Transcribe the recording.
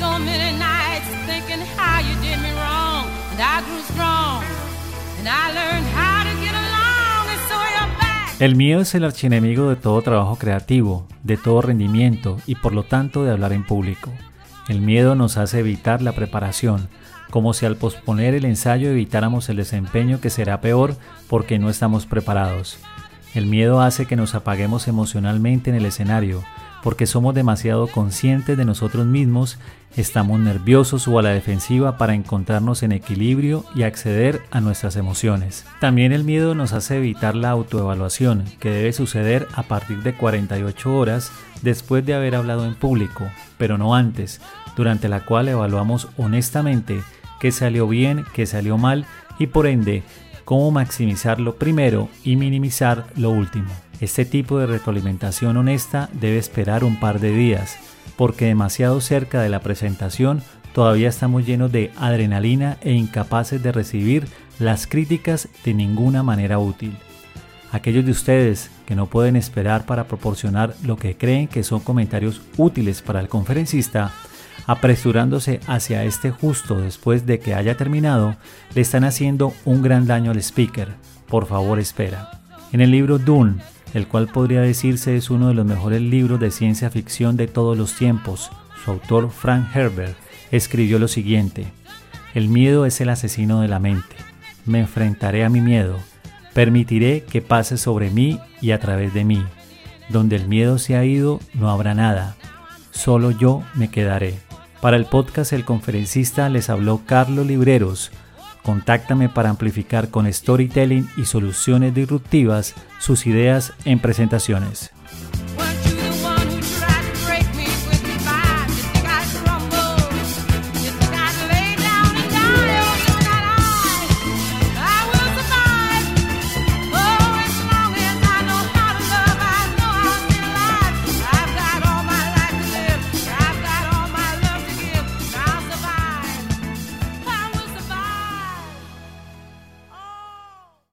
so many nights thinking how you did me wrong. And I grew strong. And I learned how to get along. And so you're back. El miedo es el archienemigo de todo trabajo creativo, de todo rendimiento y por lo tanto de hablar en público. El miedo nos hace evitar la preparación, como si al posponer el ensayo evitáramos el desempeño que será peor porque no estamos preparados. El miedo hace que nos apaguemos emocionalmente en el escenario, porque somos demasiado conscientes de nosotros mismos, estamos nerviosos o a la defensiva para encontrarnos en equilibrio y acceder a nuestras emociones. También el miedo nos hace evitar la autoevaluación, que debe suceder a partir de 48 horas después de haber hablado en público, pero no antes, durante la cual evaluamos honestamente qué salió bien, qué salió mal y por ende cómo maximizar lo primero y minimizar lo último. Este tipo de retroalimentación honesta debe esperar un par de días, porque demasiado cerca de la presentación todavía estamos llenos de adrenalina e incapaces de recibir las críticas de ninguna manera útil. Aquellos de ustedes que no pueden esperar para proporcionar lo que creen que son comentarios útiles para el conferencista, apresurándose hacia este justo después de que haya terminado, le están haciendo un gran daño al speaker. Por favor, espera. En el libro Dune, el cual podría decirse es uno de los mejores libros de ciencia ficción de todos los tiempos. Su autor, Frank Herbert, escribió lo siguiente. El miedo es el asesino de la mente. Me enfrentaré a mi miedo. Permitiré que pase sobre mí y a través de mí. Donde el miedo se ha ido, no habrá nada. Solo yo me quedaré. Para el podcast El Conferencista les habló Carlos Libreros, Contáctame para amplificar con storytelling y soluciones disruptivas sus ideas en presentaciones.